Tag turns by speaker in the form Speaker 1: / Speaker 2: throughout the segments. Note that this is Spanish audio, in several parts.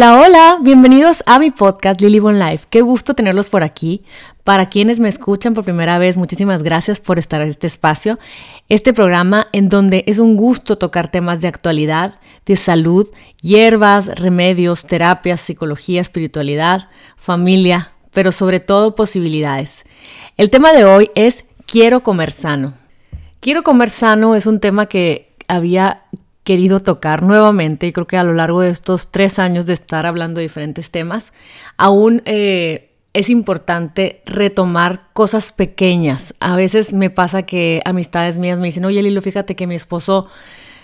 Speaker 1: Hola, hola, bienvenidos a mi podcast Lily Bon Life. Qué gusto tenerlos por aquí. Para quienes me escuchan por primera vez, muchísimas gracias por estar en este espacio, este programa en donde es un gusto tocar temas de actualidad, de salud, hierbas, remedios, terapias, psicología, espiritualidad, familia, pero sobre todo posibilidades. El tema de hoy es quiero comer sano. Quiero comer sano es un tema que había querido tocar nuevamente y creo que a lo largo de estos tres años de estar hablando de diferentes temas, aún eh, es importante retomar cosas pequeñas. A veces me pasa que amistades mías me dicen, oye Lilo, fíjate que mi esposo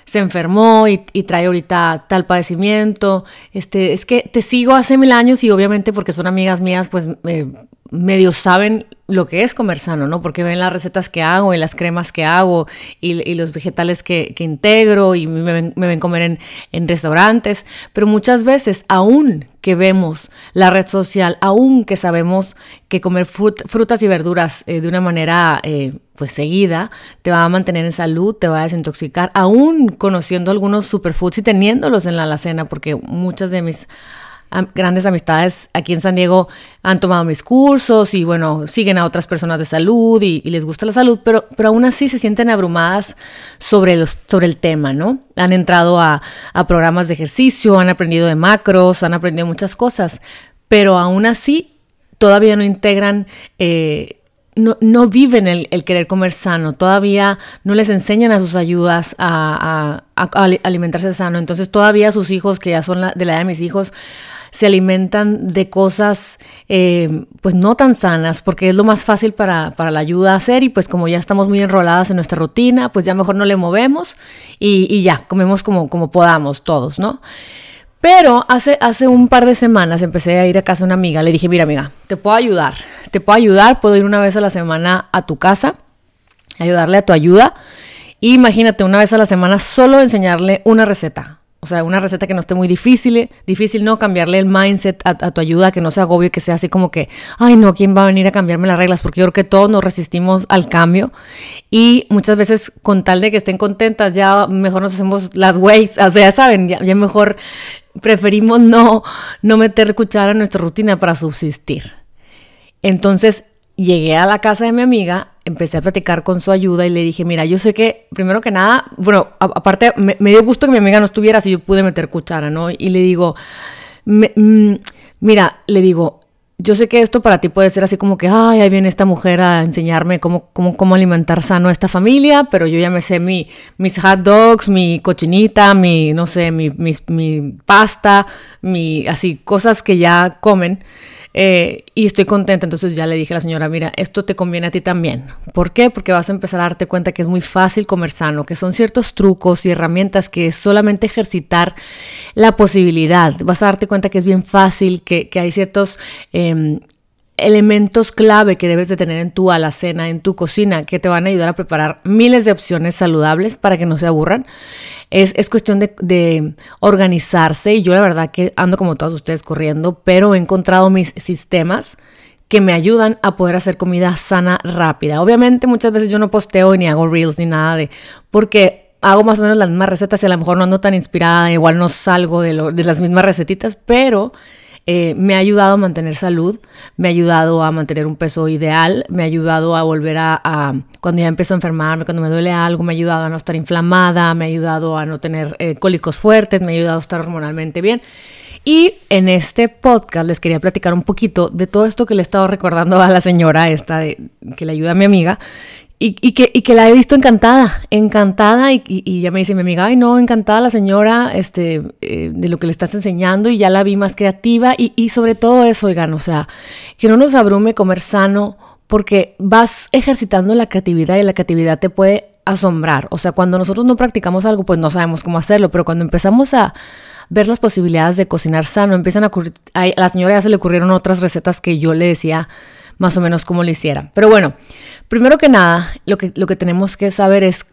Speaker 1: se enfermó y, trae ahorita tal padecimiento. Este, es que te sigo hace mil años y obviamente porque son amigas mías, pues eh, medio saben lo que es comer sano, ¿no? Porque ven las recetas que hago y las cremas que hago y, los vegetales que, integro y me ven, comer en, en, restaurantes. Pero muchas veces, aún que vemos la red social, aún que sabemos que comer frutas y verduras eh, de una manera eh, pues seguida te va a mantener en salud, te va a desintoxicar, aún conociendo algunos superfoods y teniéndolos en la alacena, porque muchas de mis grandes amistades aquí en San Diego han tomado mis cursos y bueno, siguen a otras personas de salud y, les gusta la salud, pero, pero aún así se sienten abrumadas sobre, los, sobre el tema, ¿no? Han entrado a, programas de ejercicio, han aprendido de macros, han aprendido muchas cosas, pero aún así todavía no integran... Eh, no, no, viven el, querer comer sano, todavía no les enseñan a sus ayudas a, alimentarse sano, entonces todavía sus hijos, que ya son de la edad de mis hijos, se alimentan de cosas eh, pues no tan sanas, porque es lo más fácil para, la ayuda hacer y pues como ya estamos muy enroladas en nuestra rutina, pues ya mejor no le movemos y, ya, comemos como, como podamos todos, ¿no? Pero hace, hace un par de semanas empecé a ir a casa de una amiga, le dije, mira amiga, te puedo ayudar, te puedo ayudar, puedo ir una vez a la semana a tu casa, ayudarle a tu ayuda. imagínate, una vez a la semana solo enseñarle una receta. O sea, una receta que no esté muy difícil, difícil no cambiarle el mindset a, tu ayuda, que no sea agobio, que sea así como que, ay no, ¿quién va a venir a cambiarme las reglas? Porque yo creo que todos nos resistimos al cambio y muchas veces con tal de que estén contentas, ya mejor nos hacemos las ways, o sea, ya saben, ya, mejor preferimos no, no meter cuchara en nuestra rutina para subsistir. Entonces, llegué a la casa de mi amiga, empecé a platicar con su ayuda y le dije, mira, yo sé que, primero que nada, bueno, aparte me, dio gusto que mi amiga no estuviera, así yo pude meter cuchara, ¿no? Y le digo, mm, mira, le digo, yo sé que esto para ti puede ser así como que, ay, ahí viene esta mujer a enseñarme cómo, cómo, cómo alimentar sano a esta familia, pero yo ya me sé mi, mis hot dogs, mi cochinita, mi, no sé, mi, mi pasta, mi, así, cosas que ya comen. Eh, y estoy contenta, entonces ya le dije a la señora, mira, esto te conviene a ti también. ¿Por qué? Porque vas a empezar a darte cuenta que es muy fácil comer sano, que son ciertos trucos y herramientas que es solamente ejercitar la posibilidad. Vas a darte cuenta que es bien fácil, que, hay ciertos... Em, elementos clave que debes de tener en tu alacena, en tu cocina, que te van a ayudar a preparar miles de opciones saludables para que no se aburran. Es, cuestión de, organizarse y yo la verdad que ando como todos ustedes corriendo, pero he encontrado mis sistemas que me ayudan a poder hacer comida sana rápida. Obviamente muchas veces yo no posteo ni hago reels ni nada de, porque hago más o menos las mismas recetas y a lo mejor no ando tan inspirada, igual no salgo de, de las mismas recetitas, pero eh, me ha ayudado a mantener salud, me ha ayudado a mantener un peso ideal, me ha ayudado a volver a, cuando ya empiezo a enfermarme, cuando me duele algo, me ha ayudado a no estar inflamada, me ha ayudado a no tener eh, cólicos fuertes, me ha ayudado a estar hormonalmente bien. Y en este podcast les quería platicar un poquito de todo esto que le he estado recordando a la señora esta que le ayuda a mi amiga, y, que, y, que, la he visto encantada, encantada, y, y, ya me dice mi amiga, ay no, encantada la señora este, eh, de lo que le estás enseñando, y ya la vi más creativa, y, sobre todo eso, oigan, o sea, que no nos abrume comer sano, porque vas ejercitando la creatividad y la creatividad te puede asombrar. O sea, cuando nosotros no practicamos algo, pues no sabemos cómo hacerlo, pero cuando empezamos a ver las posibilidades de cocinar sano, empiezan a ocurrir, a la señora ya se le ocurrieron otras recetas que yo le decía, más o menos como lo hiciera. Pero bueno, primero que nada, lo que, lo que tenemos que saber es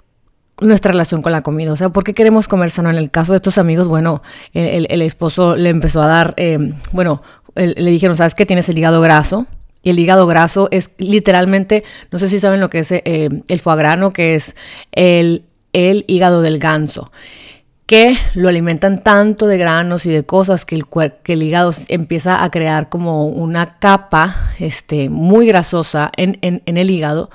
Speaker 1: nuestra relación con la comida, o sea, ¿por qué queremos comer sano? En el caso de estos amigos, bueno, el, esposo le empezó a dar, eh, bueno, le dijeron, ¿sabes qué? Tienes el hígado graso. Y el hígado graso es literalmente, no sé si saben lo que es eh, el foie que es el, el hígado del ganso que lo alimentan tanto de granos y de cosas que el, que el hígado empieza a crear como una capa este, muy grasosa en, en, el hígado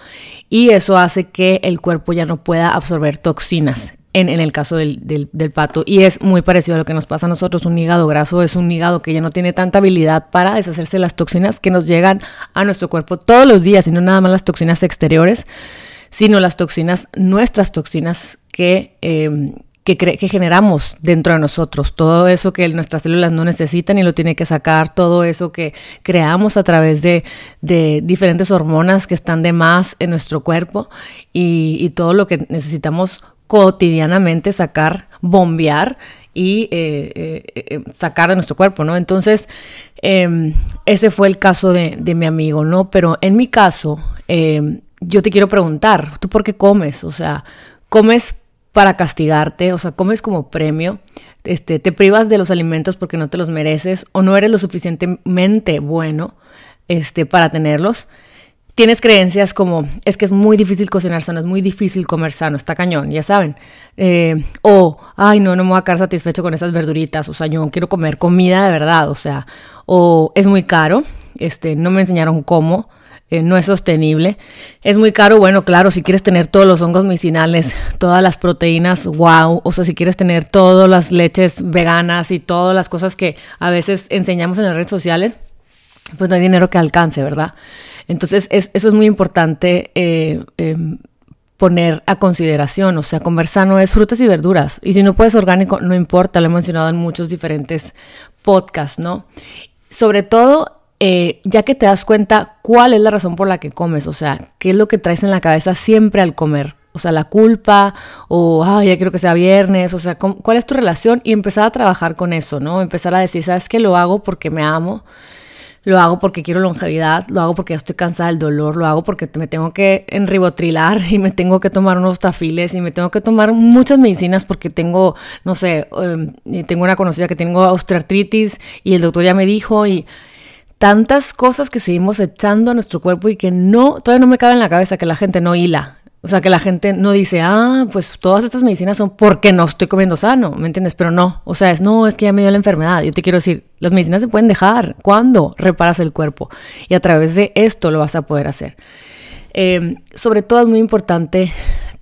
Speaker 1: y eso hace que el cuerpo ya no pueda absorber toxinas. En, en el caso del, del, pato. Y es muy parecido a lo que nos pasa a nosotros. Un hígado graso es un hígado que ya no tiene tanta habilidad para deshacerse de las toxinas que nos llegan a nuestro cuerpo todos los días, y no nada más las toxinas exteriores, sino las toxinas, nuestras toxinas que, eh, que, generamos dentro de nosotros, todo eso que nuestras células no necesitan y lo tiene que sacar, todo eso que creamos a través de, diferentes hormonas que están de más en nuestro cuerpo y, todo lo que necesitamos cotidianamente sacar, bombear y eh, eh, eh, sacar de nuestro cuerpo, ¿no? Entonces, em, ese fue el caso de, de, mi amigo, ¿no? Pero en mi caso, em, yo te quiero preguntar, ¿tú por qué comes? O sea, ¿comes para castigarte, o sea, comes como premio, este, te privas de los alimentos porque no te los mereces o no eres lo suficientemente bueno este, para tenerlos. Tienes creencias como, es que es muy difícil cocinar sano, es muy difícil comer sano, está cañón, ya saben. Eh, o, ay, no, no me voy a quedar satisfecho con esas verduritas, o sea, yo quiero comer comida de verdad, o sea, o es muy caro, este, no me enseñaron cómo, eh, no es sostenible. Es muy caro, bueno, claro, si quieres tener todos los hongos medicinales, todas las proteínas, wow, o sea, si quieres tener todas las leches veganas y todas las cosas que a veces enseñamos en las redes sociales, pues no hay dinero que alcance, ¿verdad? Entonces, eso es muy importante eh, em, poner a consideración, o sea, comer sano es frutas y verduras, y si no puedes orgánico, no importa, lo he mencionado en muchos diferentes podcasts, ¿no? Sobre todo eh, ya que te das cuenta cuál es la razón por la que comes, o sea, qué es lo que traes en la cabeza siempre al comer. O sea, la culpa, o ay, ya quiero que sea viernes, o sea, ¿cuál es tu relación? Y empezar a trabajar con eso, ¿no? Empezar a decir, ¿sabes qué? Lo hago porque me amo, lo hago porque quiero longevidad, lo hago porque ya estoy cansada del dolor, lo hago porque me tengo que enribotrilar y me tengo que tomar unos tafiles y me tengo que tomar muchas medicinas porque tengo, no sé, em, tengo una conocida que tengo osteoartritis y el doctor ya me dijo y tantas cosas que seguimos echando a nuestro cuerpo y que no, todavía no me cabe en la cabeza que la gente no hila. O sea, que la gente no dice, ah, pues todas estas medicinas son porque no estoy comiendo sano, ¿me entiendes? Pero no, o sea, es, no, es que ya me dio la enfermedad. Yo te quiero decir, las medicinas se pueden dejar. ¿Cuándo reparas el cuerpo? Y a través de esto lo vas a poder hacer. Em, sobre todo es muy importante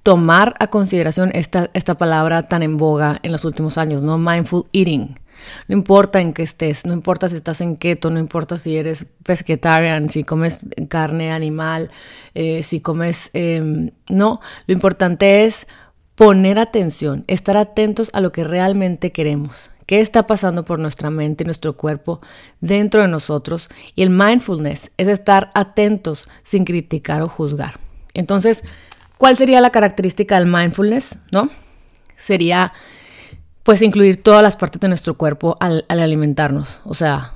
Speaker 1: tomar a consideración esta, esta palabra tan en boga en los últimos años, ¿no? Mindful eating. No importa en qué estés, no importa si estás en keto, no importa si eres pesquetarian, si comes carne animal, eh, si comes... Em, no, lo importante es poner atención, estar atentos a lo que realmente queremos. ¿Qué está pasando por nuestra mente y nuestro cuerpo dentro de nosotros? Y el mindfulness es estar atentos sin criticar o juzgar. Entonces, ¿cuál sería la característica del mindfulness? ¿No? Sería pues incluir todas las partes de nuestro cuerpo al, alimentarnos. O sea,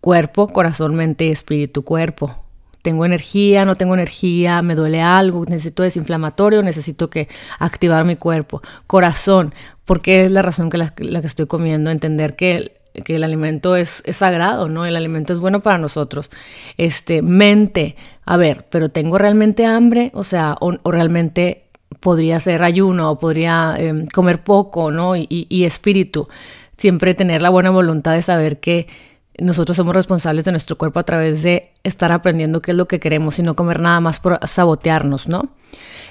Speaker 1: cuerpo, corazón, mente, espíritu, cuerpo. Tengo energía, no tengo energía, me duele algo, necesito desinflamatorio, necesito que activar mi cuerpo. Corazón, porque es la razón que la, que estoy comiendo, entender que que el alimento es, sagrado, ¿no? El alimento es bueno para nosotros. Este, mente, a ver, pero tengo realmente hambre, o sea, o realmente podría ser ayuno podría em, comer poco, ¿no? Y, espíritu. Siempre tener la buena voluntad de saber que nosotros somos responsables de nuestro cuerpo a través de estar aprendiendo qué es lo que queremos y no comer nada más por sabotearnos, ¿no?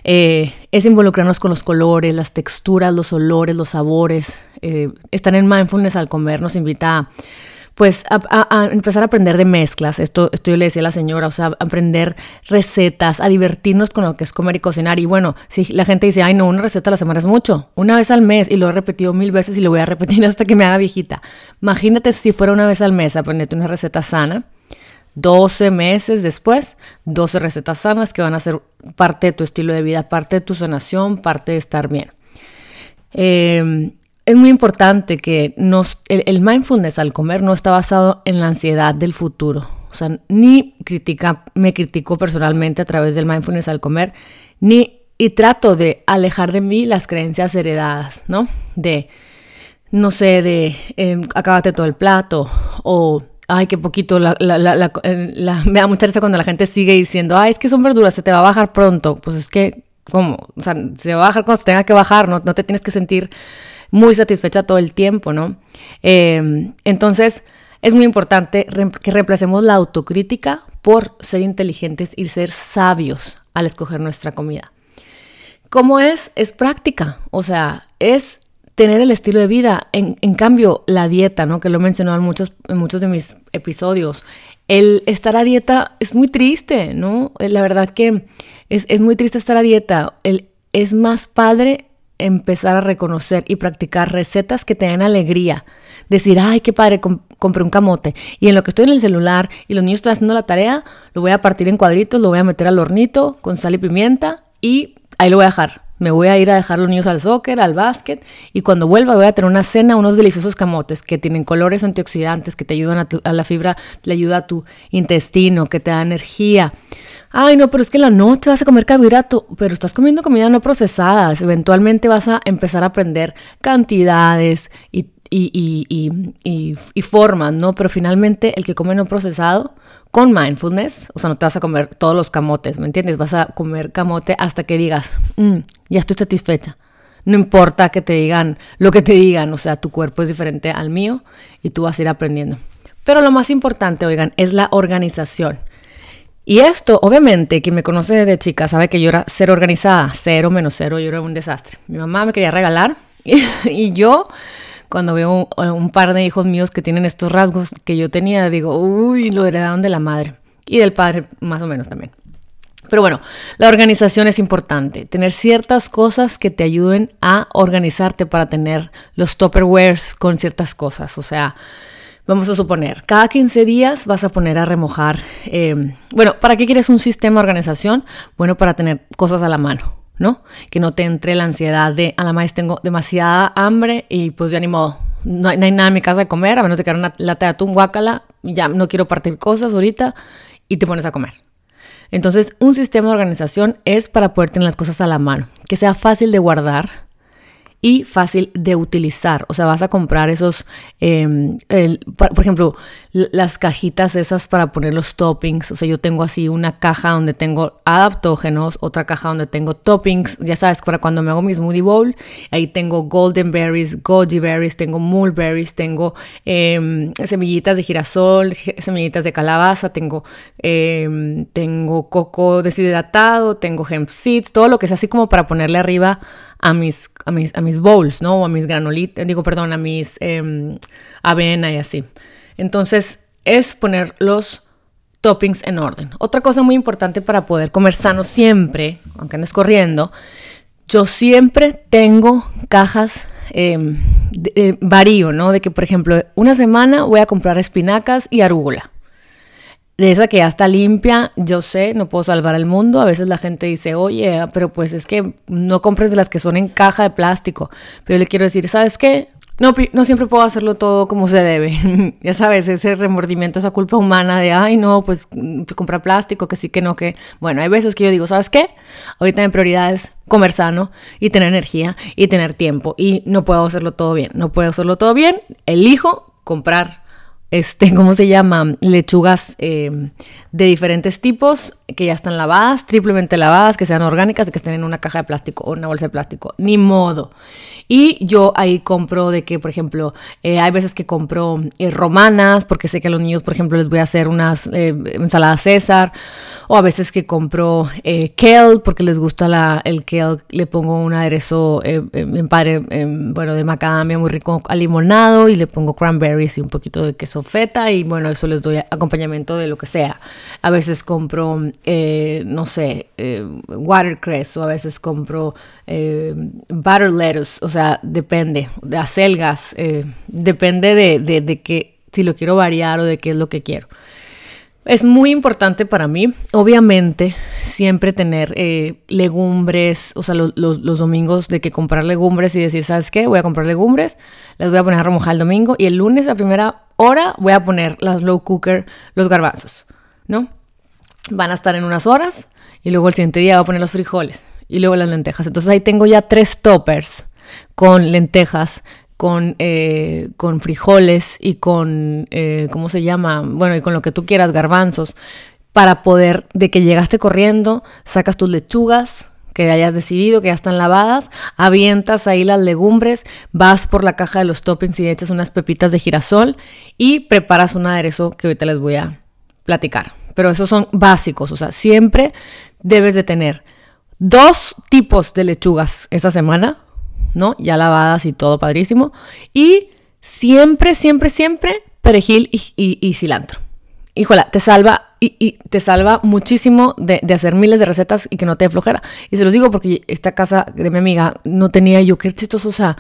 Speaker 1: Eh, es involucrarnos con los colores, las texturas, los olores, los sabores. Eh, estar en mindfulness al comer nos invita a pues a, empezar a aprender de mezclas. Esto, esto yo le decía a la señora, o sea, aprender recetas, a divertirnos con lo que es comer y cocinar. Y bueno, si la gente dice, ay, no, una receta a la semana es mucho, una vez al mes, y lo he repetido mil veces y lo voy a repetir hasta que me haga viejita. Imagínate si fuera una vez al mes, aprenderte una receta sana. 12 meses después, 12 recetas sanas que van a ser parte de tu estilo de vida, parte de tu sanación, parte de estar bien. Eh, es muy importante que nos, el, mindfulness al comer no está basado en la ansiedad del futuro. O sea, ni critica, me critico personalmente a través del mindfulness al comer, ni y trato de alejar de mí las creencias heredadas, ¿no? De, no sé, de eh, acábate todo el plato o ay, qué poquito, la, la, la, me da mucha risa cuando la gente sigue diciendo, ay, es que son verduras, se te va a bajar pronto. Pues es que, ¿cómo? O sea, se va a bajar cuando se tenga que bajar, no, no te tienes que sentir muy satisfecha todo el tiempo, ¿no? Em, entonces, es muy importante que reemplacemos la autocrítica por ser inteligentes y ser sabios al escoger nuestra comida. ¿Cómo es? Es práctica, o sea, es tener el estilo de vida. En, cambio, la dieta, ¿no? Que lo he en muchos, en muchos de mis episodios, el estar a dieta es muy triste, ¿no? La verdad que es, es muy triste estar a dieta. El, es más padre empezar a reconocer y practicar recetas que te den alegría. Decir, ay, qué padre, compré un camote. Y en lo que estoy en el celular y los niños están haciendo la tarea, lo voy a partir en cuadritos, lo voy a meter al hornito con sal y pimienta y ahí lo voy a dejar. Me voy a ir a dejar los niños al soccer, al básquet y cuando vuelva voy a tener una cena, unos deliciosos camotes que tienen colores antioxidantes, que te ayudan a, a la fibra, le ayuda a tu intestino, que te da energía. Ay, no, pero es que en la noche vas a comer carbohidrato, pero estás comiendo comida no procesada. Eventualmente vas a empezar a aprender cantidades y, y, y, y formas, ¿no? Pero finalmente el que come no procesado con mindfulness, o sea, no te vas a comer todos los camotes, ¿me entiendes? Vas a comer camote hasta que digas, mm, ya estoy satisfecha. No importa que te digan lo que te digan, o sea, tu cuerpo es diferente al mío y tú vas a ir aprendiendo. Pero lo más importante, oigan, es la organización. Y esto, obviamente, quien me conoce desde chica sabe que yo era cero organizada, cero menos cero, yo era un desastre. Mi mamá me quería regalar y yo cuando veo un, par de hijos míos que tienen estos rasgos que yo tenía, digo, uy, lo heredaron de la madre y del padre más o menos también. Pero bueno, la organización es importante. Tener ciertas cosas que te ayuden a organizarte para tener los topperwares con ciertas cosas. O sea, vamos a suponer, cada 15 días vas a poner a remojar. Eh, bueno, ¿para qué quieres un sistema de organización? Bueno, para tener cosas a la mano. ¿No? Que no te entre la ansiedad de, a la más tengo demasiada hambre y pues ya ni modo, no hay, nada en mi casa de comer, a menos de que una lata de atún, guácala, ya no quiero partir cosas ahorita y te pones a comer. Entonces, un sistema de organización es para poder tener las cosas a la mano, que sea fácil de guardar, y fácil de utilizar. O sea, vas a comprar esos, em, por ejemplo, las cajitas esas para poner los toppings. O sea, yo tengo así una caja donde tengo adaptógenos, otra caja donde tengo toppings. Ya sabes, para cuando me hago mi smoothie bowl, ahí tengo golden berries, goji berries, tengo mulberries, tengo em, semillitas de girasol, semillitas de calabaza, tengo, em, tengo coco deshidratado, tengo hemp seeds, todo lo que es así como para ponerle arriba a mis, a mis, a mis bowls, ¿no? O a mis granolitas, digo, perdón, a mis eh, avena y así. Entonces, es poner los toppings en orden. Otra cosa muy importante para poder comer sano siempre, aunque andes corriendo, yo siempre tengo cajas eh, de, varío, ¿no? De que, por ejemplo, una semana voy a comprar espinacas y arúgula de esa que ya está limpia, yo sé, no puedo salvar el mundo. A veces la gente dice, oye, pero pues es que no compres de las que son en caja de plástico. Pero yo le quiero decir, ¿sabes qué? No, no siempre puedo hacerlo todo como se debe. ya sabes, ese remordimiento, esa culpa humana de, ay, no, pues comprar plástico, que sí, que no, que... Bueno, hay veces que yo digo, ¿sabes qué? Ahorita mi prioridad es comer sano y tener energía y tener tiempo. Y no puedo hacerlo todo bien. No puedo hacerlo todo bien. Elijo comprar este, ¿cómo se llama? Lechugas eh, de diferentes tipos que ya están lavadas, triplemente lavadas, que sean orgánicas, que estén en una caja de plástico o una bolsa de plástico. Ni modo. Y yo ahí compro de que, por ejemplo, eh, hay veces que compro eh, romanas, porque sé que a los niños, por ejemplo, les voy a hacer unas ensaladas César, o a veces que compro kale, porque les gusta la, el kale, le pongo un aderezo en padre, bueno, de macadamia muy rico al limonado, y le pongo cranberries y un poquito de queso feta, y bueno, eso les doy acompañamiento de lo que sea. A veces compro, eh, no sé, eh, watercress o a veces compro eh, butter lettuce, o sea, depende, de acelgas, depende de, de, que si lo quiero variar o de qué es lo que quiero. Es muy importante para mí, obviamente, siempre tener legumbres, o sea, los, los, domingos de que comprar legumbres y decir, ¿sabes qué? Voy a comprar legumbres, las voy a poner a remojar el domingo y el lunes a primera hora voy a poner las low cooker, los garbanzos. ¿no? Van a estar en unas horas y luego el siguiente día voy a poner los frijoles y luego las lentejas. Entonces ahí tengo ya tres toppers con lentejas, con, eh, con frijoles y con, eh, ¿cómo se llama? Bueno, y con lo que tú quieras, garbanzos, para poder, de que llegaste corriendo, sacas tus lechugas, que hayas decidido, que ya están lavadas, avientas ahí las legumbres, vas por la caja de los toppings y echas unas pepitas de girasol y preparas un aderezo que ahorita les voy a platicar. Pero esos son básicos, o sea, siempre debes de tener dos tipos de lechugas esa semana, ¿no? Ya lavadas y todo padrísimo. Y siempre, siempre, siempre perejil y, cilantro. Híjola, te salva y, te salva muchísimo de, hacer miles de recetas y que no te dé flojera. Y se los digo porque esta casa de mi amiga no tenía yo, qué chistoso, o sea,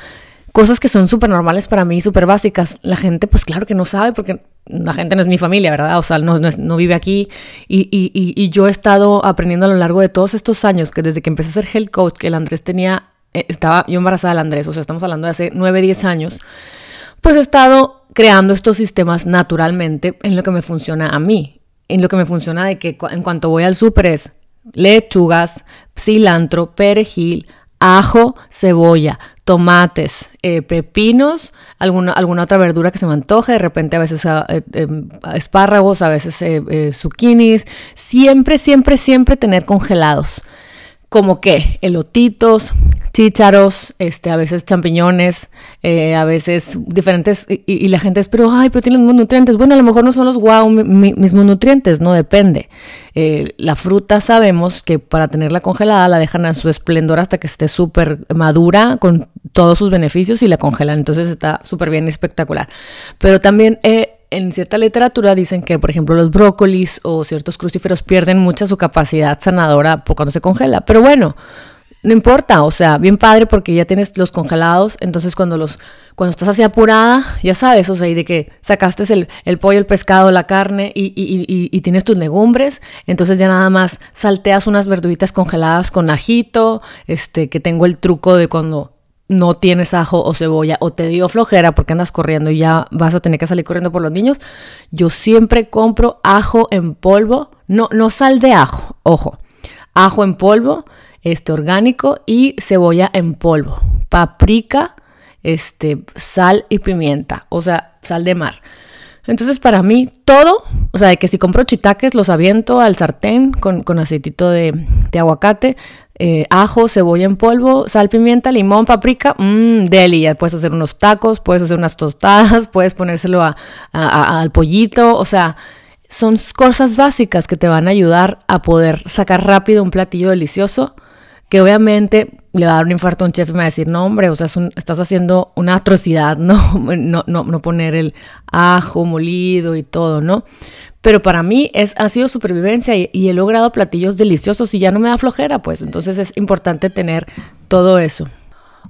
Speaker 1: cosas que son súper normales para mí, súper básicas. La gente, pues claro que no sabe porque la gente no es mi familia, ¿verdad? O sea, no, no, vive aquí. Y, y, yo he estado aprendiendo a lo largo de todos estos años, que desde que empecé a ser health coach, que el Andrés tenía, eh, estaba yo embarazada del Andrés, o sea, estamos hablando de hace 9, 10 años, pues he estado creando estos sistemas naturalmente en lo que me funciona a mí. En lo que me funciona de que en cuanto voy al súper es lechugas, cilantro, perejil, ajo, cebolla, tomates, eh, pepinos, alguna, alguna otra verdura que se me antoje, de repente a veces ah, eh, em, espárragos, a veces eh, zucchinis, siempre, siempre, siempre tener congelados como que elotitos, chícharos, este, a veces champiñones, eh, a veces diferentes, y, la gente es, pero, ay, pero tienen nutrientes. Bueno, a lo mejor no son los wow mismos nutrientes, no depende. Eh, la fruta sabemos que para tenerla congelada la dejan a su esplendor hasta que esté súper madura con todos sus beneficios y la congelan, entonces está súper bien espectacular. Pero también... Eh, en cierta literatura dicen que, por ejemplo, los brócolis o ciertos crucíferos pierden mucha su capacidad sanadora por cuando se congela. Pero bueno, no importa, o sea, bien padre porque ya tienes los congelados, entonces cuando los cuando estás así apurada, ya sabes, o sea, y de que sacaste el, pollo, el pescado, la carne y, y, tienes tus legumbres, entonces ya nada más salteas unas verduritas congeladas con ajito, este, que tengo el truco de cuando no tienes ajo o cebolla o te dio flojera porque andas corriendo y ya vas a tener que salir corriendo por los niños, yo siempre compro ajo en polvo, no, no sal de ajo, ojo, ajo en polvo, este orgánico y cebolla en polvo, paprika, este, sal y pimienta, o sea, sal de mar. Entonces, para mí, todo, o sea, de que si compro chitaques, los aviento al sartén con, con aceitito de, de aguacate, eh, ajo, cebolla en polvo, sal, pimienta, limón, paprika, mmm, deli. Ya puedes hacer unos tacos, puedes hacer unas tostadas, puedes ponérselo al pollito, o sea, son cosas básicas que te van a ayudar a poder sacar rápido un platillo delicioso que obviamente le va a dar un infarto a un chef y me va a decir, no hombre, o sea, estás haciendo una atrocidad, ¿no? No, no, no poner el ajo molido y todo, ¿no? Pero para mí es, ha sido supervivencia y, he logrado platillos deliciosos y ya no me da flojera, pues entonces es importante tener todo eso.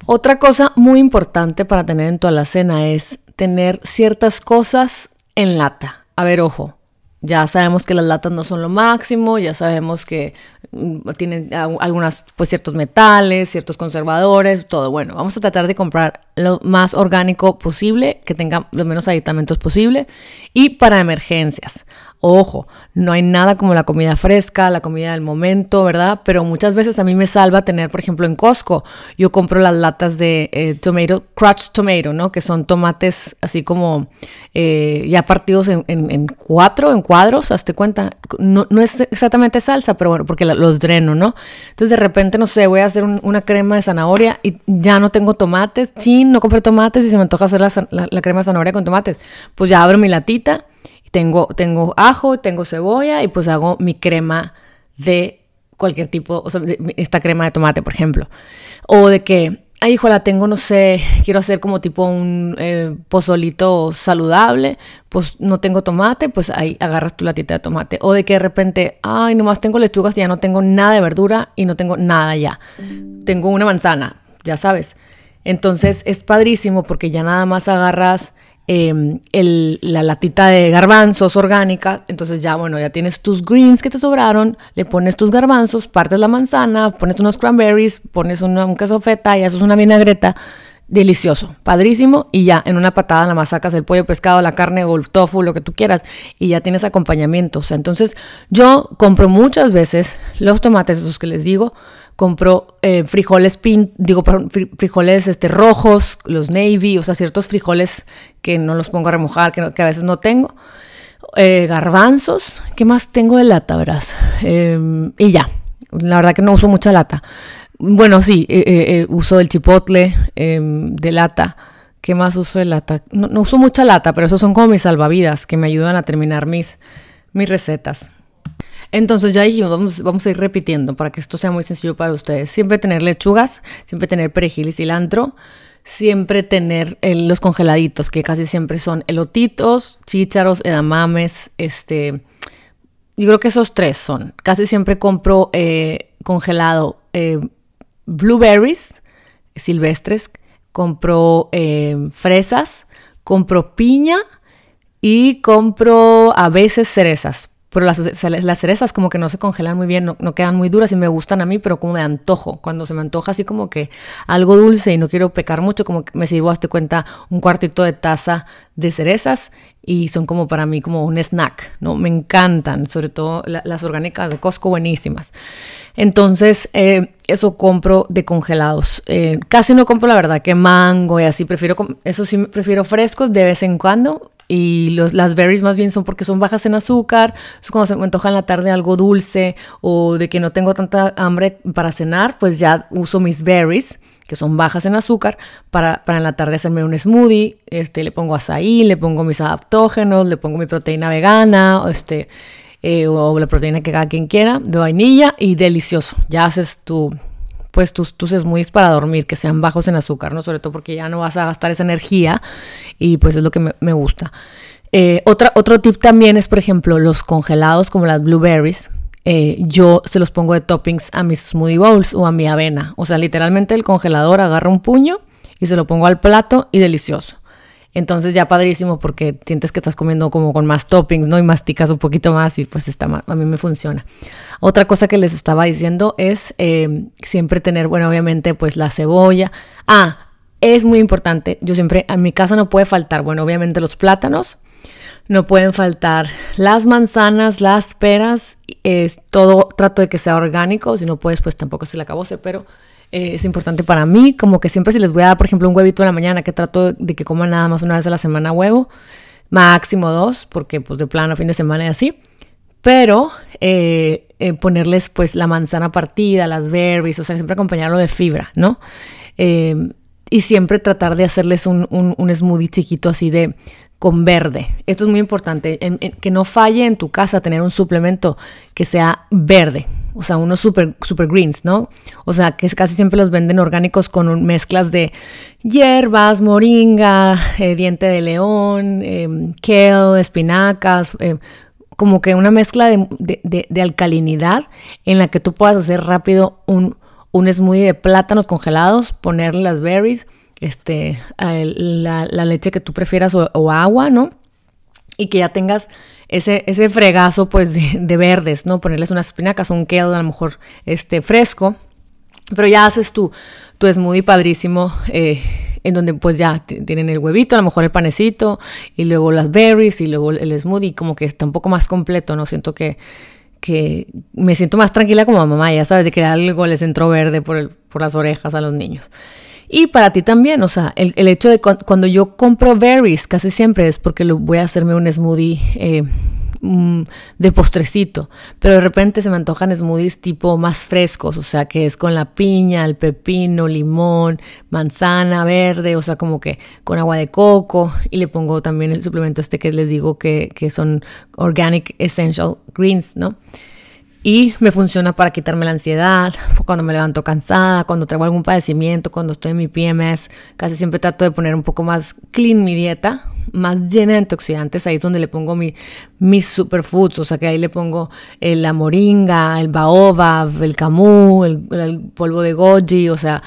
Speaker 1: Otra cosa muy importante para tener en tu alacena es tener ciertas cosas en lata. A ver, ojo, ya sabemos que las latas no son lo máximo, ya sabemos que mm, tienen algunas, pues ciertos metales, ciertos conservadores, todo. Bueno, vamos a tratar de comprar lo más orgánico posible, que tenga los menos aditamentos posible y para emergencias. Ojo, no hay nada como la comida fresca, la comida del momento, ¿verdad? Pero muchas veces a mí me salva tener, por ejemplo, en Costco, yo compro las latas de eh, tomato, crushed tomato, ¿no? Que son tomates así como eh, ya partidos en, cuatro, en cuadros, hazte cuenta. No, es exactamente salsa, pero bueno, porque los dreno, ¿no? Entonces de repente, no sé, voy a hacer una crema de zanahoria y ya no tengo tomates, chin, no compré tomates y se me antoja hacer la crema de zanahoria con tomates. Pues ya abro mi latita tengo, tengo ajo, tengo cebolla y pues hago mi crema de cualquier tipo, o sea, esta crema de tomate, por ejemplo. O de que, ay, hijo, la tengo, no sé, quiero hacer como tipo un eh, pozolito saludable, pues no tengo tomate, pues ahí agarras tu latita de tomate. O de que de repente, ay, nomás tengo lechugas y ya no tengo nada de verdura y no tengo nada ya. Tengo una manzana, ya sabes. Entonces es padrísimo porque ya nada más agarras Em, la latita de garbanzos orgánica, entonces ya, bueno, ya tienes tus greens que te sobraron, le pones tus garbanzos, partes la manzana, pones unos cranberries, pones un queso feta y haces una vinagreta, delicioso, padrísimo, y ya en una patada nada más sacas el pollo, pescado, la carne o el tofu, lo que tú quieras, y ya tienes acompañamiento, o sea, entonces yo compro muchas veces los tomates, esos que les digo, compro eh, frijoles digo, frijoles este, rojos, los navy, o sea, ciertos frijoles que no los pongo a remojar, que, a veces no tengo. Eh, garbanzos, ¿qué más tengo de lata, verás? Em, y ya, La verdad que no uso mucha lata. Bueno, sí, eh, eh, uso el chipotle em, de lata. ¿Qué más uso de lata? No, uso mucha lata, pero esos son como mis salvavidas que me ayudan a terminar mis, mis recetas. Entonces ya dijimos, vamos, vamos a ir repitiendo para que esto sea muy sencillo para ustedes. Siempre tener lechugas, siempre tener perejil y cilantro, siempre tener los congeladitos, que casi siempre son elotitos, chícharos, edamames, este... Yo creo que esos tres son. Casi siempre compro eh, congelado eh, blueberries silvestres, compro eh, fresas, compro piña y compro a veces cerezas pero las, las, cerezas como que no se congelan muy bien, no, quedan muy duras y me gustan a mí, pero como de antojo. Cuando se me antoja así como que algo dulce y no quiero pecar mucho, como que me sirvo, hazte cuenta, un cuartito de taza de cerezas y son como para mí como un snack, ¿no? Me encantan, sobre todo las orgánicas de Costco, buenísimas. Entonces, eh, eso compro de congelados. Eh, casi no compro la verdad que mango y así, prefiero, eso sí, prefiero frescos de vez en cuando y los, las berries más bien son porque son bajas en azúcar, es cuando se me antoja en la tarde algo dulce o de que no tengo tanta hambre para cenar, pues ya uso mis berries, que son bajas en azúcar, para, para en la tarde hacerme un smoothie, este, le pongo azaí, le pongo mis adaptógenos, le pongo mi proteína vegana, este, eh, o la proteína que cada quien quiera, de vainilla y delicioso, ya haces tu pues tus, tus smoothies para dormir, que sean bajos en azúcar, ¿no? Sobre todo porque ya no vas a gastar esa energía y pues es lo que me, gusta. Eh, otra, otro tip también es, por ejemplo, los congelados como las blueberries. Eh, yo se los pongo de toppings a mis smoothie bowls o a mi avena. O sea, literalmente el congelador agarra un puño y se lo pongo al plato y delicioso. Entonces ya padrísimo porque sientes que estás comiendo como con más toppings, ¿no? Y masticas un poquito más y pues está, a mí me funciona. Otra cosa que les estaba diciendo es eh, siempre tener, bueno, obviamente pues la cebolla. Ah, es muy importante. Yo siempre, en mi casa no puede faltar, bueno, obviamente los plátanos. No pueden faltar las manzanas, las peras, es todo trato de que sea orgánico, si no puedes pues tampoco se le acabose, pero eh, es importante para mí, como que siempre si les voy a dar, por ejemplo, un huevito en la mañana, que trato de que coman nada más una vez a la semana huevo, máximo dos, porque pues de plano fin de semana y así, pero eh, eh, ponerles pues la manzana partida, las berries, o sea, siempre acompañarlo de fibra, ¿no? y siempre tratar de hacerles un, smoothie chiquito así de, con verde. Esto es muy importante, que no falle en tu casa tener un suplemento que sea verde, o sea, unos super, super greens, ¿no? O sea, que casi siempre los venden orgánicos con mezclas de hierbas, moringa, eh, diente de león, eh, kale, espinacas, eh, como que una mezcla de, alcalinidad en la que tú puedas hacer rápido un, un smoothie de plátanos congelados, ponerle las berries, este, la, leche que tú prefieras o agua, ¿no? Y que ya tengas ese, ese fregazo pues de, verdes, ¿no? Ponerles unas espinacas, un kale a lo mejor este, fresco, pero ya haces tu, tu smoothie padrísimo. Eh, en donde pues ya tienen el huevito, a lo mejor el panecito, y luego las berries, y luego el smoothie, como que está un poco más completo, ¿no? Siento que, que me siento más tranquila como mamá, ya sabes, de que algo les entró verde por, el, por las orejas a los niños. Y para ti también, o sea, el, hecho de cuando yo compro berries, casi siempre es porque lo voy a hacerme un smoothie eh, mm, de postrecito, pero de repente se me antojan smoothies tipo más frescos, o sea, que es con la piña, el pepino, limón, manzana verde, o sea, como que con agua de coco y le pongo también el suplemento este que les digo que, que son Organic Essential Greens, ¿no? Y me funciona para quitarme la ansiedad, cuando me levanto cansada, cuando traigo algún padecimiento, cuando estoy en mi PMS. Casi siempre trato de poner un poco más clean mi dieta, más llena de antioxidantes. Ahí es donde le pongo mi, mis superfoods, o sea que ahí le pongo eh, la moringa, el baobab, el camu, el polvo de goji, o sea,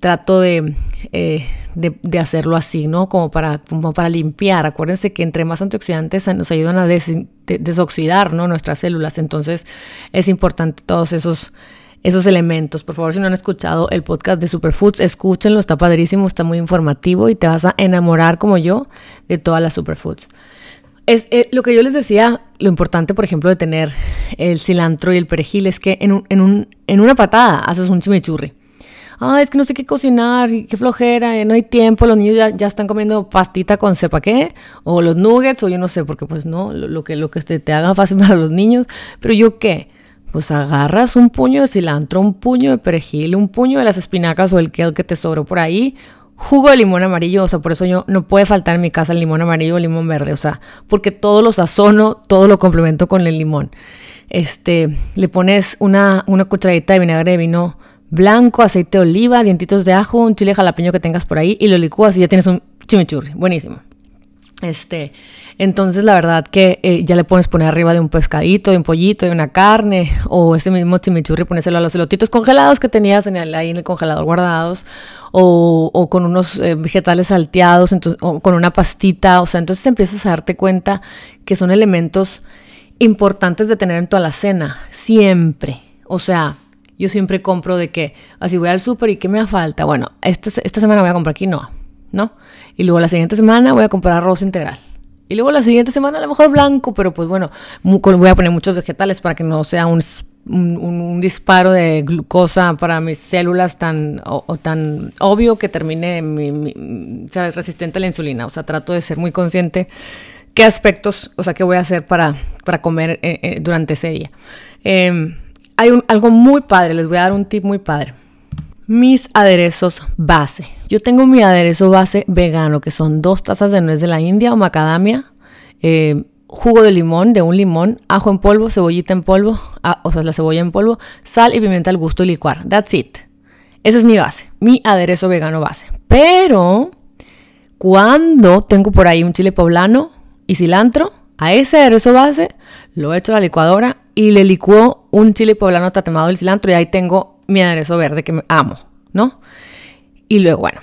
Speaker 1: trato de, eh, de, hacerlo así, ¿no? Como para, para limpiar. Acuérdense que entre más antioxidantes nos ayudan a desoxidar, ¿no? Nuestras células. Entonces es importante todos esos, esos elementos. Por favor, si no han escuchado el podcast de Superfoods, escúchenlo, está padrísimo, está muy informativo y te vas a enamorar como yo de todas las Superfoods. Es, eh, lo que yo les decía, lo importante, por ejemplo, de tener el cilantro y el perejil es que en, en, un, en una patada haces un chimichurri ah, es que no sé qué cocinar, qué flojera, eh, no hay tiempo, los niños ya, están comiendo pastita con sepa qué, o los nuggets, o yo no sé, porque pues no, lo, que, lo que te, te haga fácil para los niños, pero yo qué, pues agarras un puño de cilantro, un puño de perejil, un puño de las espinacas o el kale que te sobró por ahí, jugo de limón amarillo, o sea, por eso yo no puede faltar en mi casa el limón amarillo o el limón verde, o sea, porque todo lo sazono, todo lo complemento con el limón. Este, le pones una, una cucharadita de vinagre de vino blanco, aceite de oliva, dientitos de ajo, un chile jalapeño que tengas por ahí y lo licúas y ya tienes un chimichurri, buenísimo. Este, entonces la verdad que eh, ya le pones poner arriba de un pescadito, de un pollito, de una carne, o ese mismo chimichurri, ponérselo a los elotitos congelados que tenías en el, ahí en el congelador guardados, o, con unos eh, vegetales salteados, entonces, o con una pastita, o sea, entonces empiezas a darte cuenta que son elementos importantes de tener en tu alacena, siempre. O sea, yo siempre compro de que, así voy al súper y ¿qué me falta? Bueno, esta, esta semana voy a comprar quinoa, ¿no? Y luego la siguiente semana voy a comprar arroz integral. Y luego la siguiente semana a lo mejor blanco, pero pues bueno, voy a poner muchos vegetales para que no sea un, un, disparo de glucosa para mis células tan, o, tan obvio que termine, mi, ¿sabes?, resistente a la insulina. O sea, trato de ser muy consciente qué aspectos, o sea, qué voy a hacer para, para comer eh, eh, durante ese día. Em, hay algo muy padre, les voy a dar un tip muy padre. Mis aderezos base. Yo tengo mi aderezo base vegano, que son dos tazas de nuez de la India o macadamia, eh, jugo de limón, de un limón, ajo en polvo, cebollita en polvo, ah, o sea, la cebolla en polvo, sal y pimienta al gusto y licuar. That's it. Esa es mi base, mi aderezo vegano base. Pero cuando tengo por ahí un chile poblano y cilantro, a ese aderezo base lo echo a la licuadora y le licuo un chile poblano tatemado del cilantro y ahí tengo mi aderezo verde que amo, ¿no? Y luego, bueno,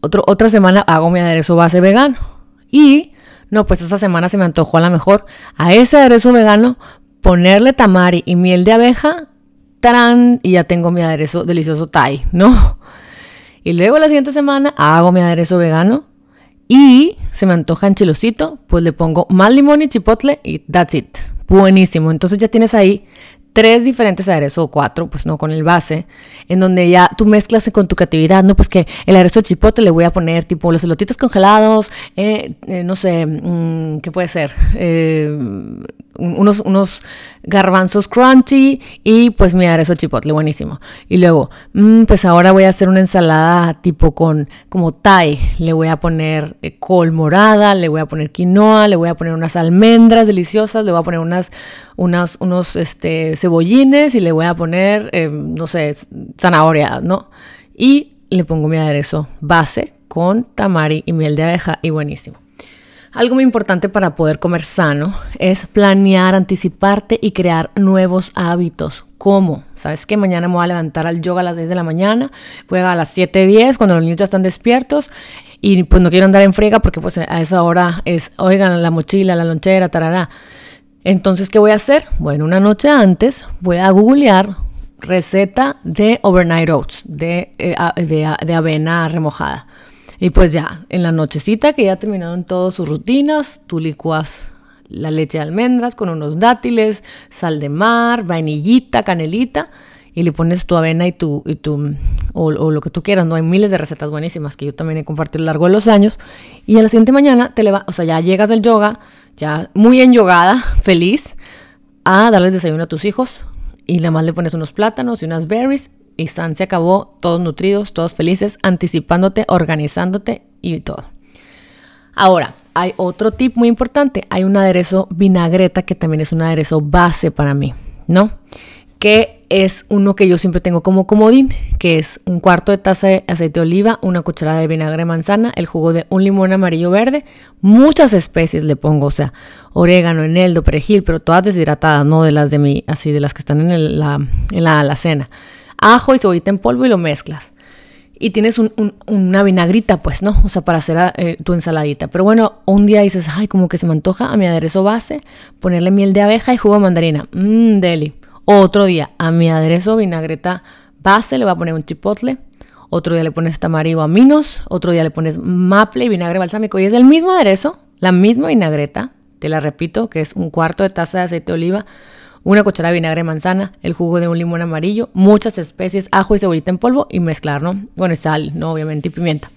Speaker 1: otra semana hago mi aderezo base vegano. Y, no, pues esta semana se me antojó a lo mejor a ese aderezo vegano ponerle tamari y miel de abeja, tarán, y ya tengo mi aderezo delicioso Thai, ¿no? Y luego la siguiente semana hago mi aderezo vegano y se me antoja en chilosito, pues le pongo más limón y chipotle y that's it. Buenísimo. Entonces ya tienes ahí tres diferentes aderezos o cuatro, pues no con el base, en donde ya tú mezclas con tu creatividad, ¿no? Pues que el aderezo de chipotle le voy a poner tipo los elotitos congelados, eh, eh, no sé, mm, ¿qué puede ser? Eh, unos, unos garbanzos crunchy y pues mi aderezo chipotle, buenísimo. Y luego, mm, pues ahora voy a hacer una ensalada tipo con como thai. Le voy a poner col morada, le voy a poner quinoa, le voy a poner unas almendras deliciosas, le voy a poner unas, unas unos este, cebollines y le voy a poner, em, no sé, zanahoria, ¿no? Y le pongo mi aderezo base con tamari y miel de abeja y buenísimo. Algo muy importante para poder comer sano es planear, anticiparte y crear nuevos hábitos. ¿Cómo? ¿Sabes que Mañana me voy a levantar al yoga a las 10 de la mañana, voy a, las 7.10 cuando los niños ya están despiertos y pues no quiero andar en frega porque pues a esa hora es, oigan, la mochila, la lonchera, tarará. Entonces, ¿qué voy a hacer? Bueno, una noche antes voy a googlear receta de overnight oats, de, eh, de, avena remojada. Y pues ya, en la nochecita que ya terminaron todas sus rutinas, tú licuas la leche de almendras con unos dátiles, sal de mar, vainillita, canelita y le pones tu avena y tu, y tu o, lo que tú quieras, no hay miles de recetas buenísimas que yo también he compartido a lo largo de los años y a la siguiente mañana te va, o sea, ya llegas del yoga, ya muy enyogada, feliz, a darles desayuno a tus hijos y nada más le pones unos plátanos y unas berries y se acabó, todos nutridos, todos felices, anticipándote, organizándote y todo. Ahora, hay otro tip muy importante. Hay un aderezo vinagreta que también es un aderezo base para mí, ¿no? Que es uno que yo siempre tengo como comodín, que es un cuarto de taza de aceite de oliva, una cucharada de vinagre de manzana, el jugo de un limón amarillo verde, muchas especies le pongo, o sea, orégano, eneldo, perejil, pero todas deshidratadas, no de las de mí, así de las que están en, la, en la alacena ajo y cebollita en polvo y lo mezclas. Y tienes una vinagrita, pues, ¿no? O sea, para hacer eh, tu ensaladita. Pero bueno, un día dices, ay, como que se me antoja a mi aderezo base ponerle miel de abeja y jugo de mandarina. Mmm, deli. Otro día, a mi aderezo vinagreta base le voy a poner un chipotle. Otro día le pones tamarillo a minos. Otro día le pones maple y vinagre balsámico. Y es el mismo aderezo, la misma vinagreta. Te la repito, que es un cuarto de taza de aceite de oliva una cucharada de vinagre de manzana, el jugo de un limón amarillo, muchas especies, ajo y cebollita en polvo y mezclar, ¿no? Bueno, sal, ¿no? Obviamente, y pimienta.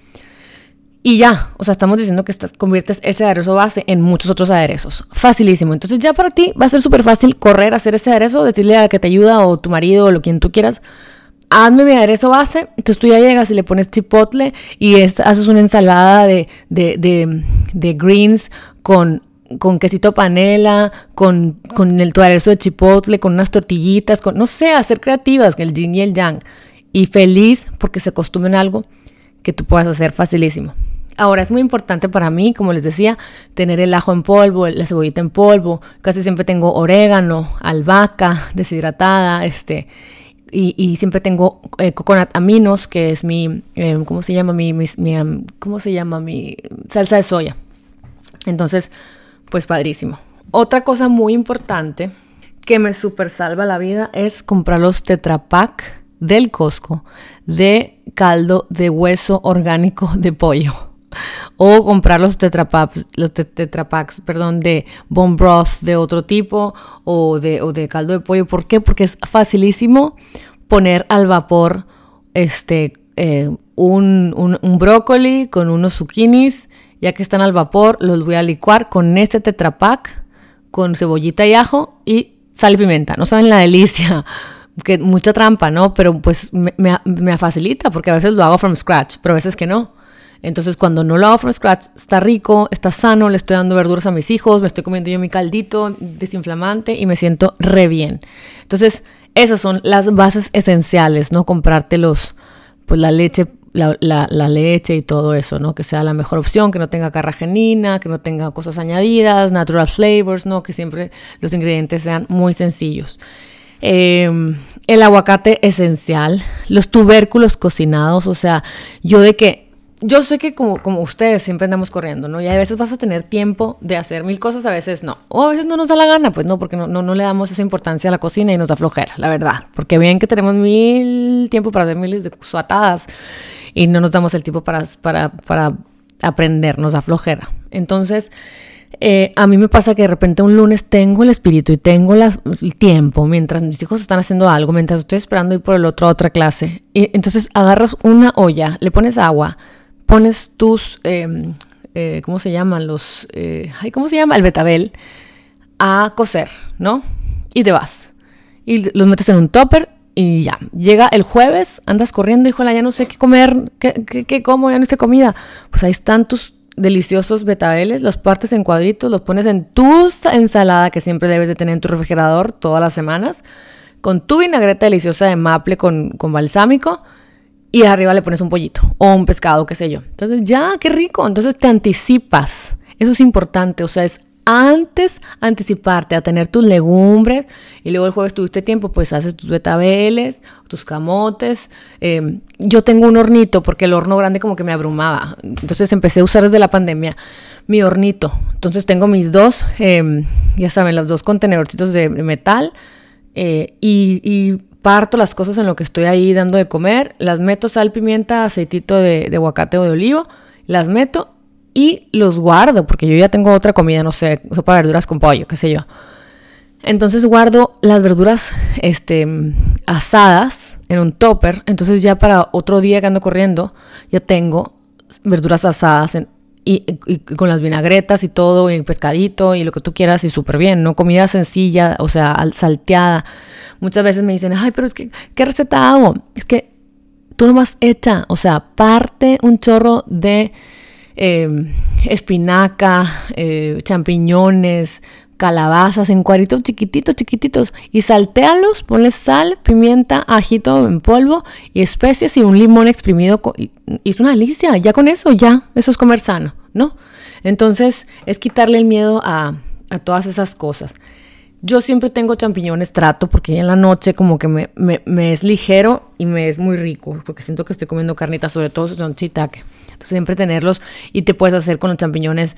Speaker 1: Y ya, o sea, estamos diciendo que estás, conviertes ese aderezo base en muchos otros aderezos. Facilísimo. Entonces ya para ti va a ser súper fácil correr, hacer ese aderezo, decirle a que te ayuda o tu marido o lo quien tú quieras, hazme mi aderezo base. Entonces tú ya llegas y le pones chipotle y haces una ensalada de, greens con quesito panela, con, con el tu aderezo de chipotle, con unas tortillitas, con, no sé, hacer creativas, el yin y el yang. Y feliz porque se acostumbren a algo que tú puedas hacer facilísimo. Ahora es muy importante para mí, como les decía, tener el ajo en polvo, la cebollita en polvo. Casi siempre tengo orégano, albahaca deshidratada, este, y, siempre tengo eh, coconut aminos, que es mi, eh, ¿cómo se llama? Mi, ¿cómo se llama? Mi salsa de soya. Entonces, pues padrísimo. Otra cosa muy importante que me super salva la vida es comprar los Tetra Pak del Costco de caldo de hueso orgánico de pollo o comprar los tetrapacks, los tetrapacks, perdón, de bone broth de otro tipo o de, o de caldo de pollo. ¿Por qué? Porque es facilísimo poner al vapor este, eh, un, un, brócoli con unos zucchinis. Ya que están al vapor, los voy a licuar con este tetrapack, con cebollita y ajo y sal y pimienta. No saben la delicia que mucha trampa, ¿no? Pero pues me, me, me, facilita porque a veces lo hago from scratch, pero a veces que no. Entonces, cuando no lo hago from scratch, está rico, está sano, le estoy dando verduras a mis hijos, me estoy comiendo yo mi caldito desinflamante y me siento re bien. Entonces, esas son las bases esenciales, ¿no? Comprarte los, pues la leche, la, leche y todo eso, ¿no? Que sea la mejor opción, que no tenga carragenina, que no tenga cosas añadidas, natural flavors, ¿no? Que siempre los ingredientes sean muy sencillos. Em, el aguacate esencial, los tubérculos cocinados, o sea, yo de que yo sé que como, como ustedes siempre andamos corriendo, ¿no? Y a veces vas a tener tiempo de hacer mil cosas, a veces no. O a veces no nos da la gana, pues no, porque no, no, no le damos esa importancia a la cocina y nos da flojera, la verdad. Porque bien que tenemos mil tiempo para hacer miles de suatadas y no nos damos el tiempo para, para, para aprender, nos da flojera. Entonces, eh, a mí me pasa que de repente un lunes tengo el espíritu y tengo el tiempo mientras mis hijos están haciendo algo, mientras estoy esperando ir por el otro a otra clase. Y entonces agarras una olla, le pones agua, pones tus, em, eh, ¿cómo se llaman? Los, eh, ¿cómo se llama? El betabel a cocer, ¿no? Y te vas. Y los metes en un topper y ya. Llega el jueves, andas corriendo, híjole, ya no sé qué comer, qué, qué, qué como, ya no sé comida. Pues ahí están tus deliciosos betabeles, los partes en cuadritos, los pones en tu ensalada que siempre debes de tener en tu refrigerador todas las semanas, con tu vinagreta deliciosa de maple con, con balsámico y arriba le pones un pollito o un pescado, qué sé yo. Entonces, ya, qué rico. Entonces te anticipas. Eso es importante, o sea, es antes anticiparte a tener tus legumbres y luego el jueves tuviste tiempo, pues haces tus betabeles, tus camotes. Em, yo tengo un hornito porque el horno grande como que me abrumaba. Entonces empecé a usar desde la pandemia mi hornito. Entonces tengo mis dos, em, ya saben, los dos contenercitos de, metal eh, y parto las cosas en lo que estoy ahí dando de comer, las meto sal, pimienta, aceitito de, aguacate o de olivo, las meto y los guardo, porque yo ya tengo otra comida, no sé, sopa de verduras con pollo, qué sé yo. Entonces guardo las verduras este, asadas en un topper, entonces ya para otro día que ando corriendo, ya tengo verduras asadas en, y, con las vinagretas y todo, y el pescadito y lo que tú quieras, y súper bien, ¿no? Comida sencilla, o sea, salteada. Muchas veces me dicen, ay, pero es que, ¿qué receta hago? Es que tú nomás echa, o sea, parte un chorro de em, espinaca, eh, champiñones, calabazas en cuadritos chiquititos, chiquititos y saltéalos, ponles sal, pimienta, ajito en polvo y especias y un limón exprimido. Es una delicia, ya con eso, ya, eso es comer sano, ¿no? Entonces es quitarle el miedo a, todas esas cosas. Yo siempre tengo champiñones trato porque en la noche como que me, me, es ligero y me es muy rico porque siento que estoy comiendo carnitas, sobre todo si son chitaque. Entonces siempre tenerlos y te puedes hacer con los champiñones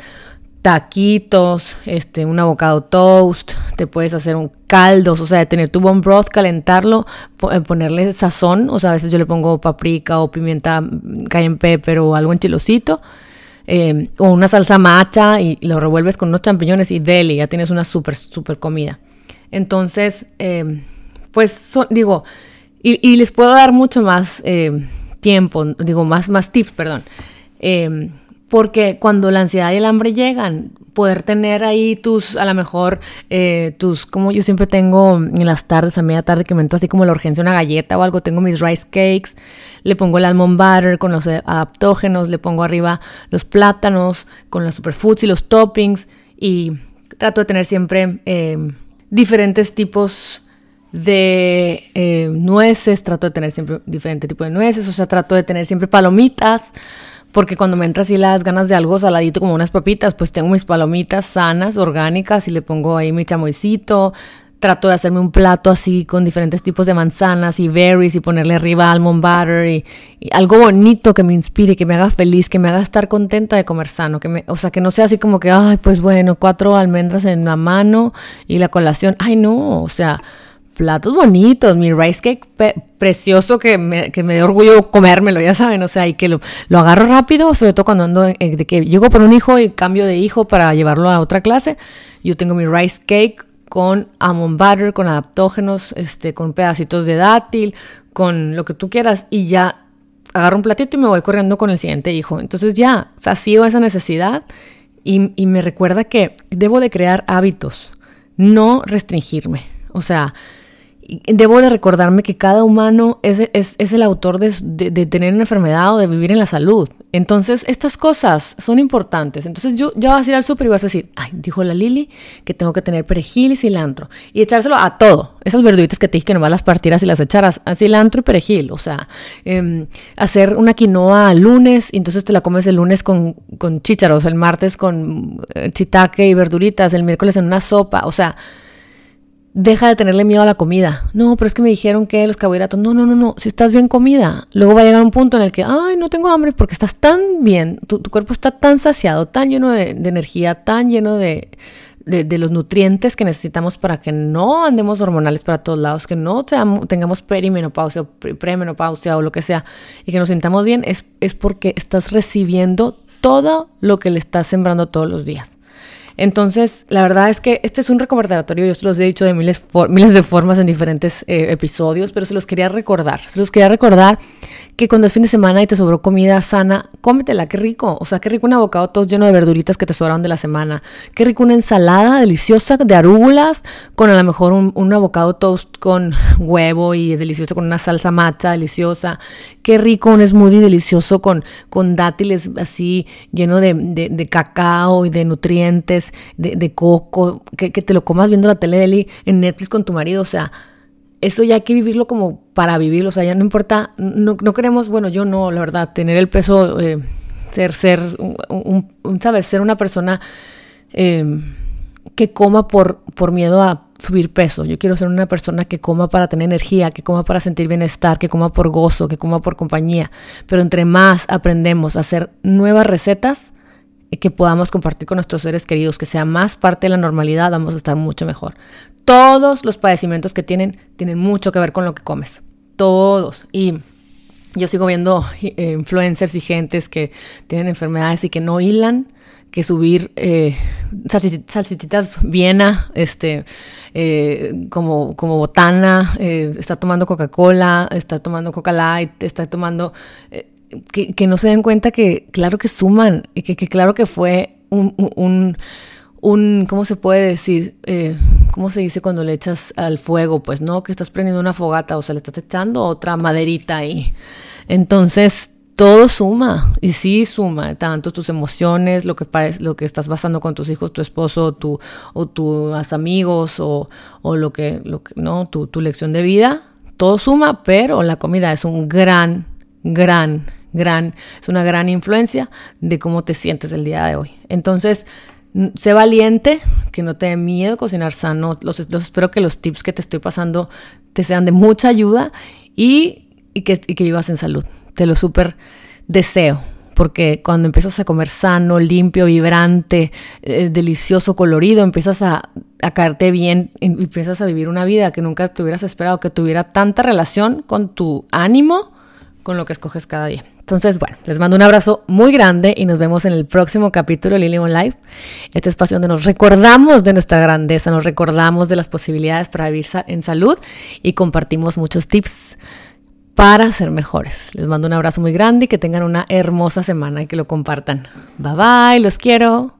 Speaker 1: taquitos, este, un avocado toast, te puedes hacer un caldo, o sea, tener tu bone broth, calentarlo, eh, ponerle sazón, o sea, a veces yo le pongo paprika o pimienta mm, cayenne pepper o algo en chilosito, em, o una salsa macha y lo revuelves con unos champiñones y deli, ya tienes una súper, súper comida. Entonces, em, pues, digo, y, les puedo dar mucho más em, tiempo, digo, más, más tips, perdón porque cuando la ansiedad y el hambre llegan, poder tener ahí tus, a lo mejor, eh, tus, como yo siempre tengo en las tardes, a media tarde, que me entra así como la urgencia una galleta o algo, tengo mis rice cakes, le pongo el almond butter con los adaptógenos, le pongo arriba los plátanos con los superfoods y los toppings y trato de tener siempre eh, diferentes tipos de eh, nueces, trato de tener siempre diferente tipo de nueces, o sea, trato de tener siempre palomitas, porque cuando me entra así las ganas de algo saladito como unas papitas, pues tengo mis palomitas sanas, orgánicas y le pongo ahí mi chamoycito. Trato de hacerme un plato así con diferentes tipos de manzanas y berries y ponerle arriba almond butter y, algo bonito que me inspire, que me haga feliz, que me haga estar contenta de comer sano, que me, o sea, que no sea así como que, ay, pues bueno, cuatro almendras en la mano y la colación. Ay, no, o sea, platos bonitos, mi rice cake precioso que me, que me dé orgullo comérmelo, ya saben, o sea, y que lo, lo agarro rápido, sobre todo cuando ando, de que llego por un hijo y cambio de hijo para llevarlo a otra clase, yo tengo mi rice cake con almond butter, con adaptógenos, este, con pedacitos de dátil, con lo que tú quieras, y ya agarro un platito y me voy corriendo con el siguiente hijo. Entonces ya, sacio esa necesidad y, y me recuerda que debo de crear hábitos, no restringirme. O sea, debo de recordarme que cada humano es, es, el autor de, de, tener una enfermedad o de vivir en la salud. Entonces, estas cosas son importantes. Entonces, yo ya vas a ir al súper y vas a decir, ay, dijo la Lili que tengo que tener perejil y cilantro. Y echárselo a todo. Esas verduritas que te dije que nomás las partieras y las echaras a cilantro y perejil. O sea, em, hacer una quinoa lunes y entonces te la comes el lunes con, con chícharos, el martes con eh, chitaque y verduritas, el miércoles en una sopa. O sea, deja de tenerle miedo a la comida. No, pero es que me dijeron que los carbohidratos. No, no, no, no. Si estás bien comida, luego va a llegar un punto en el que, ay, no tengo hambre porque estás tan bien, tu, cuerpo está tan saciado, tan lleno de, energía, tan lleno de, de, los nutrientes que necesitamos para que no andemos hormonales para todos lados, que no tengamos perimenopausia o premenopausia o lo que sea y que nos sintamos bien, es, es porque estás recibiendo todo lo que le estás sembrando todos los días. Entonces, la verdad es que este es un recordatorio, yo se los he dicho de miles, miles de formas en diferentes eh, episodios, pero se los quería recordar. Se los quería recordar que cuando es fin de semana y te sobró comida sana, cómetela, qué rico. O sea, qué rico un abocado todo lleno de verduritas que te sobraron de la semana. Qué rico una ensalada deliciosa de arúgulas con a lo mejor un, un abocado toast con huevo y delicioso con una salsa macha deliciosa. Qué rico un smoothie delicioso con, con dátiles así lleno de, de cacao y de nutrientes de, coco, que, te lo comas viendo la tele en Netflix con tu marido, o sea, eso ya hay que vivirlo como para vivirlo, o sea, ya no importa, no, queremos, bueno, yo no, la verdad, tener el peso, eh, ser, ser, un, saber, ser una persona em, que coma por, por miedo a subir peso. Yo quiero ser una persona que coma para tener energía, que coma para sentir bienestar, que coma por gozo, que coma por compañía. Pero entre más aprendemos a hacer nuevas recetas, que podamos compartir con nuestros seres queridos, que sea más parte de la normalidad, vamos a estar mucho mejor. Todos los padecimientos que tienen tienen mucho que ver con lo que comes. Todos. Y yo sigo viendo eh, influencers y gentes que tienen enfermedades y que no hilan que subir eh, salchichitas Viena, este, eh, como, como botana, eh, está tomando Coca-Cola, está tomando Coca Light, está tomando que, no se den cuenta que claro que suman y que, claro que fue un, ¿cómo se puede decir? Eh, ¿Cómo se dice cuando le echas al fuego? Pues no, que estás prendiendo una fogata o se le estás echando otra maderita ahí. Entonces, todo suma y sí suma, tanto tus emociones, lo que, lo que estás pasando con tus hijos, tu esposo tu, o tus amigos o, o lo, que, lo que, no, tu, tu lección de vida, todo suma, pero la comida es un gran, gran gran, es una gran influencia de cómo te sientes el día de hoy. Entonces, sé valiente, que no te dé miedo cocinar sano. Los, espero que los tips que te estoy pasando te sean de mucha ayuda y, que, vivas en salud. Te lo súper deseo. Porque cuando empiezas a comer sano, limpio, vibrante, eh, delicioso, colorido, empiezas a, a caerte bien, empiezas a vivir una vida que nunca te hubieras esperado, que tuviera tanta relación con tu ánimo, con lo que escoges cada día. Entonces, bueno, les mando un abrazo muy grande y nos vemos en el próximo capítulo de Lily on Life. Este espacio donde nos recordamos de nuestra grandeza, nos recordamos de las posibilidades para vivir en salud y compartimos muchos tips para ser mejores. Les mando un abrazo muy grande y que tengan una hermosa semana y que lo compartan. Bye bye, los quiero.